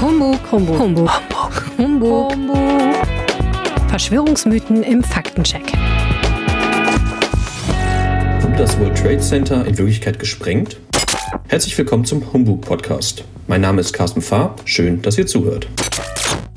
Humbug, Humbug, Humbug, Humbug, Humbug. Verschwörungsmythen im Faktencheck. Wurde das World Trade Center in Wirklichkeit gesprengt? Herzlich willkommen zum Humbug Podcast. Mein Name ist Carsten Fahr. Schön, dass ihr zuhört.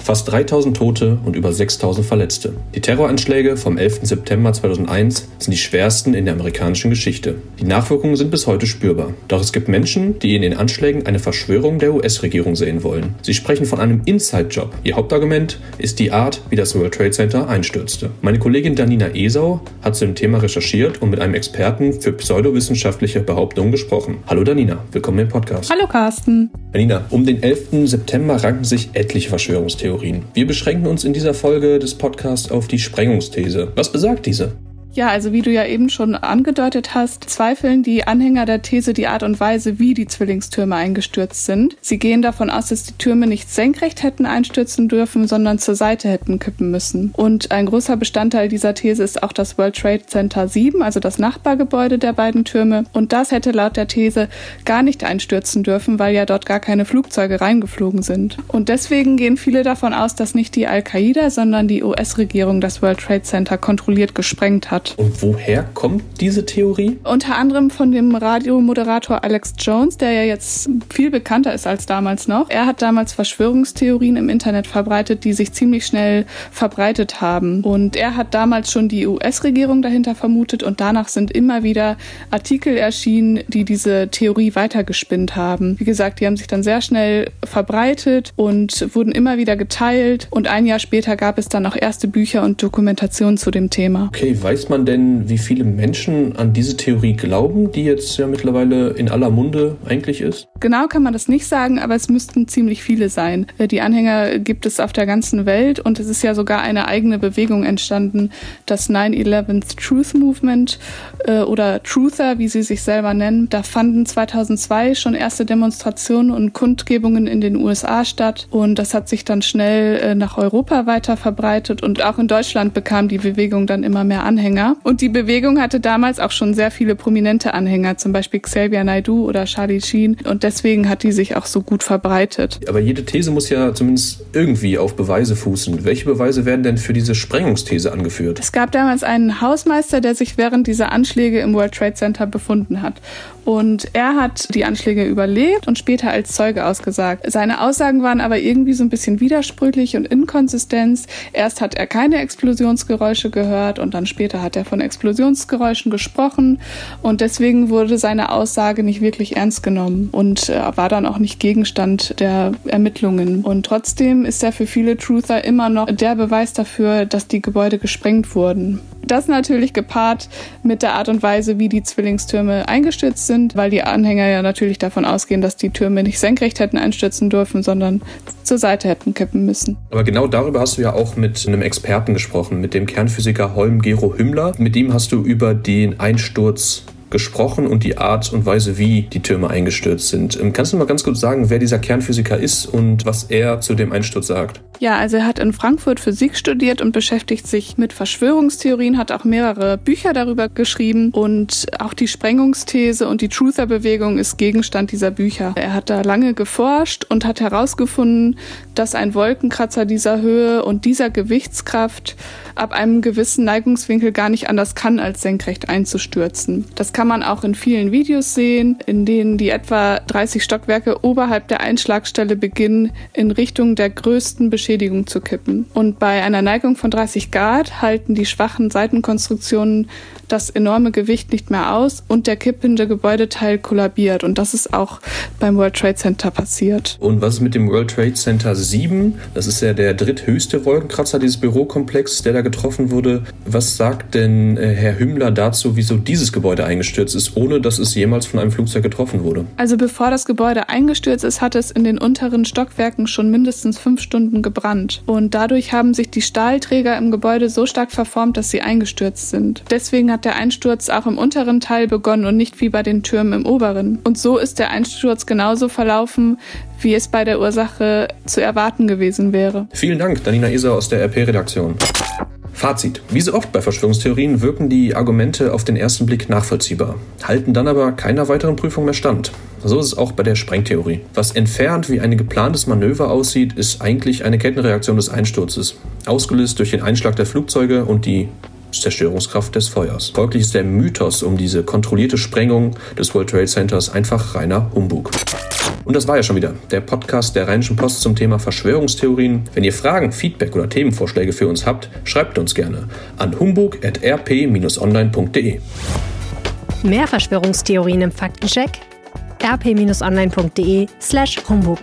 Fast 3000 Tote und über 6000 Verletzte. Die Terroranschläge vom 11. September 2001 sind die schwersten in der amerikanischen Geschichte. Die Nachwirkungen sind bis heute spürbar. Doch es gibt Menschen, die in den Anschlägen eine Verschwörung der US-Regierung sehen wollen. Sie sprechen von einem Inside-Job. Ihr Hauptargument ist die Art, wie das World Trade Center einstürzte. Meine Kollegin Danina Esau hat zu dem Thema recherchiert und mit einem Experten für pseudowissenschaftliche Behauptungen gesprochen. Hallo Danina, willkommen im Podcast. Hallo Carsten. Danina, um den 11. September ranken sich etliche Verschwörungstheorien. Theorien. Wir beschränken uns in dieser Folge des Podcasts auf die Sprengungsthese. Was besagt diese? Ja, also wie du ja eben schon angedeutet hast, zweifeln die Anhänger der These die Art und Weise, wie die Zwillingstürme eingestürzt sind. Sie gehen davon aus, dass die Türme nicht senkrecht hätten einstürzen dürfen, sondern zur Seite hätten kippen müssen. Und ein großer Bestandteil dieser These ist auch das World Trade Center 7, also das Nachbargebäude der beiden Türme. Und das hätte laut der These gar nicht einstürzen dürfen, weil ja dort gar keine Flugzeuge reingeflogen sind. Und deswegen gehen viele davon aus, dass nicht die Al-Qaida, sondern die US-Regierung das World Trade Center kontrolliert gesprengt hat. Und woher kommt diese Theorie? Unter anderem von dem Radiomoderator Alex Jones, der ja jetzt viel bekannter ist als damals noch. Er hat damals Verschwörungstheorien im Internet verbreitet, die sich ziemlich schnell verbreitet haben. Und er hat damals schon die US-Regierung dahinter vermutet und danach sind immer wieder Artikel erschienen, die diese Theorie weitergespinnt haben. Wie gesagt, die haben sich dann sehr schnell verbreitet und wurden immer wieder geteilt. Und ein Jahr später gab es dann auch erste Bücher und Dokumentationen zu dem Thema. Okay, weiß man man denn, wie viele Menschen an diese Theorie glauben, die jetzt ja mittlerweile in aller Munde eigentlich ist? Genau kann man das nicht sagen, aber es müssten ziemlich viele sein. Äh, die Anhänger gibt es auf der ganzen Welt und es ist ja sogar eine eigene Bewegung entstanden, das 9-11 Truth Movement äh, oder Truther, wie sie sich selber nennen. Da fanden 2002 schon erste Demonstrationen und Kundgebungen in den USA statt und das hat sich dann schnell äh, nach Europa weiter verbreitet und auch in Deutschland bekam die Bewegung dann immer mehr Anhänger. Und die Bewegung hatte damals auch schon sehr viele prominente Anhänger, zum Beispiel Xavier Naidoo oder Charlie Sheen. Und deswegen hat die sich auch so gut verbreitet. Aber jede These muss ja zumindest irgendwie auf Beweise fußen. Welche Beweise werden denn für diese Sprengungsthese angeführt? Es gab damals einen Hausmeister, der sich während dieser Anschläge im World Trade Center befunden hat. Und er hat die Anschläge überlebt und später als Zeuge ausgesagt. Seine Aussagen waren aber irgendwie so ein bisschen widersprüchlich und inkonsistent. Erst hat er keine Explosionsgeräusche gehört und dann später hat er von Explosionsgeräuschen gesprochen und deswegen wurde seine Aussage nicht wirklich ernst genommen und äh, war dann auch nicht Gegenstand der Ermittlungen. Und trotzdem ist er für viele Truther immer noch der Beweis dafür, dass die Gebäude gesprengt wurden. Das natürlich gepaart mit der Art und Weise, wie die Zwillingstürme eingestürzt sind, weil die Anhänger ja natürlich davon ausgehen, dass die Türme nicht senkrecht hätten einstürzen dürfen, sondern zur Seite hätten kippen müssen. Aber genau darüber hast du ja auch mit einem Experten gesprochen, mit dem Kernphysiker Holm Gero Hümmler. Mit ihm hast du über den Einsturz gesprochen und die Art und Weise, wie die Türme eingestürzt sind. Ähm, kannst du mal ganz kurz sagen, wer dieser Kernphysiker ist und was er zu dem Einsturz sagt? Ja, also er hat in Frankfurt Physik studiert und beschäftigt sich mit Verschwörungstheorien, hat auch mehrere Bücher darüber geschrieben und auch die Sprengungsthese und die Truther-Bewegung ist Gegenstand dieser Bücher. Er hat da lange geforscht und hat herausgefunden, dass ein Wolkenkratzer dieser Höhe und dieser Gewichtskraft ab einem gewissen Neigungswinkel gar nicht anders kann, als senkrecht einzustürzen. Das kann man auch in vielen Videos sehen, in denen die etwa 30 Stockwerke oberhalb der Einschlagstelle beginnen, in Richtung der größten Beschädigung zu kippen. Und bei einer Neigung von 30 Grad halten die schwachen Seitenkonstruktionen das enorme Gewicht nicht mehr aus und der kippende Gebäudeteil kollabiert. Und das ist auch beim World Trade Center passiert. Und was ist mit dem World Trade Center 7? Das ist ja der dritthöchste Wolkenkratzer dieses Bürokomplexes, der da getroffen wurde. Was sagt denn äh, Herr Hümmler dazu, wieso dieses Gebäude eingestürzt ist, ohne dass es jemals von einem Flugzeug getroffen wurde? Also bevor das Gebäude eingestürzt ist, hat es in den unteren Stockwerken schon mindestens fünf Stunden gebrannt. Und dadurch haben sich die Stahlträger im Gebäude so stark verformt, dass sie eingestürzt sind. Deswegen hat der Einsturz auch im unteren Teil begonnen und nicht wie bei den Türmen im oberen. Und so ist der Einsturz genauso verlaufen, wie es bei der Ursache zu erwarten gewesen wäre. Vielen Dank, Danina Iser aus der RP-Redaktion. Fazit. Wie so oft bei Verschwörungstheorien wirken die Argumente auf den ersten Blick nachvollziehbar, halten dann aber keiner weiteren Prüfung mehr stand. So ist es auch bei der Sprengtheorie. Was entfernt wie ein geplantes Manöver aussieht, ist eigentlich eine Kettenreaktion des Einsturzes, ausgelöst durch den Einschlag der Flugzeuge und die Zerstörungskraft des Feuers. Folglich ist der Mythos um diese kontrollierte Sprengung des World Trade Centers einfach reiner Humbug. Und das war ja schon wieder der Podcast der Rheinischen Post zum Thema Verschwörungstheorien. Wenn ihr Fragen, Feedback oder Themenvorschläge für uns habt, schreibt uns gerne an humbug.rp-online.de. Mehr Verschwörungstheorien im Faktencheck? rp-online.de slash humbug.